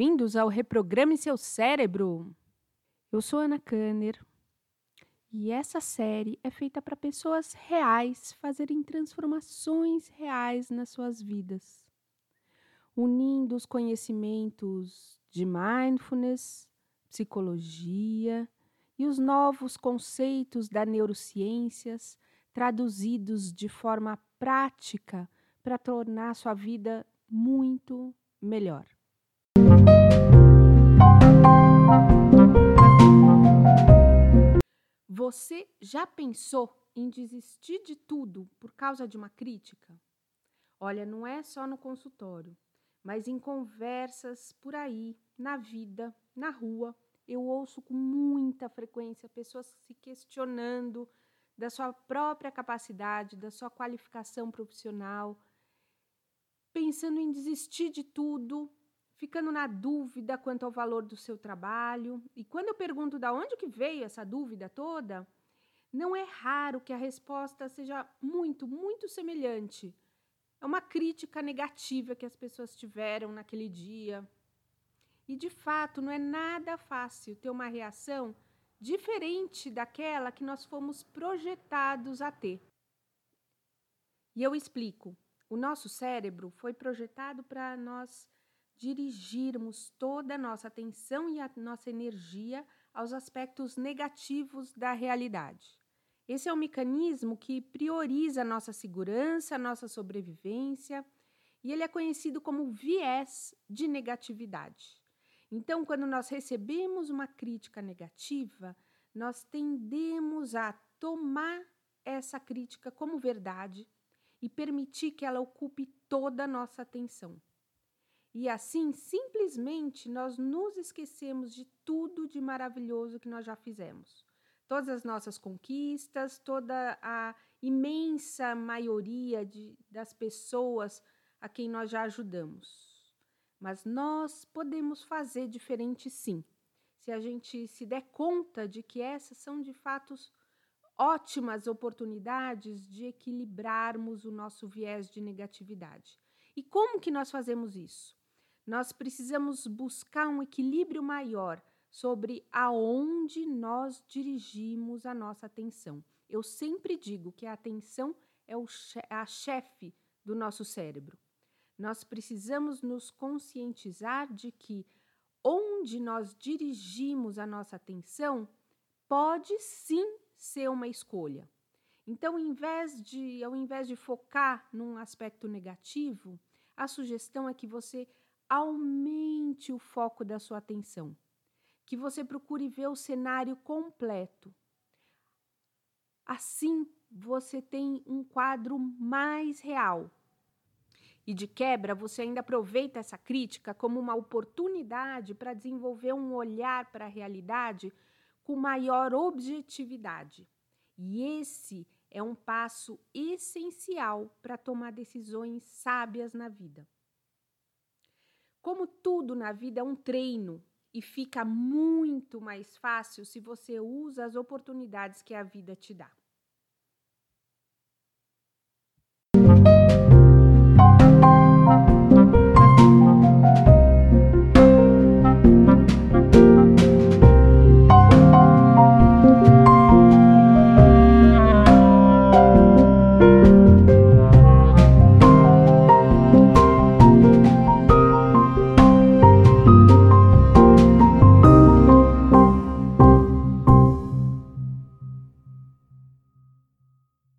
bem-vindos ao Reprograme Seu Cérebro. Eu sou Ana Kanner e essa série é feita para pessoas reais fazerem transformações reais nas suas vidas, unindo os conhecimentos de mindfulness, psicologia e os novos conceitos da neurociências traduzidos de forma prática para tornar sua vida muito melhor. Você já pensou em desistir de tudo por causa de uma crítica? Olha, não é só no consultório, mas em conversas por aí, na vida, na rua, eu ouço com muita frequência pessoas se questionando da sua própria capacidade, da sua qualificação profissional, pensando em desistir de tudo, ficando na dúvida quanto ao valor do seu trabalho. E quando eu pergunto da onde que veio essa dúvida toda, não é raro que a resposta seja muito, muito semelhante. É uma crítica negativa que as pessoas tiveram naquele dia, e de fato, não é nada fácil ter uma reação diferente daquela que nós fomos projetados a ter. E eu explico. O nosso cérebro foi projetado para nós dirigirmos toda a nossa atenção e a nossa energia aos aspectos negativos da realidade. Esse é um mecanismo que prioriza a nossa segurança, a nossa sobrevivência, e ele é conhecido como viés de negatividade. Então, quando nós recebemos uma crítica negativa, nós tendemos a tomar essa crítica como verdade e permitir que ela ocupe toda a nossa atenção. E assim, simplesmente, nós nos esquecemos de tudo de maravilhoso que nós já fizemos. Todas as nossas conquistas, toda a imensa maioria de, das pessoas a quem nós já ajudamos. Mas nós podemos fazer diferente sim, se a gente se der conta de que essas são de fato ótimas oportunidades de equilibrarmos o nosso viés de negatividade. E como que nós fazemos isso? Nós precisamos buscar um equilíbrio maior sobre aonde nós dirigimos a nossa atenção. Eu sempre digo que a atenção é a chefe do nosso cérebro nós precisamos nos conscientizar de que onde nós dirigimos a nossa atenção pode sim ser uma escolha. Então, de, ao invés de focar num aspecto negativo, a sugestão é que você aumente o foco da sua atenção, que você procure ver o cenário completo. Assim, você tem um quadro mais real e de quebra, você ainda aproveita essa crítica como uma oportunidade para desenvolver um olhar para a realidade com maior objetividade. E esse é um passo essencial para tomar decisões sábias na vida. Como tudo na vida é um treino e fica muito mais fácil se você usa as oportunidades que a vida te dá.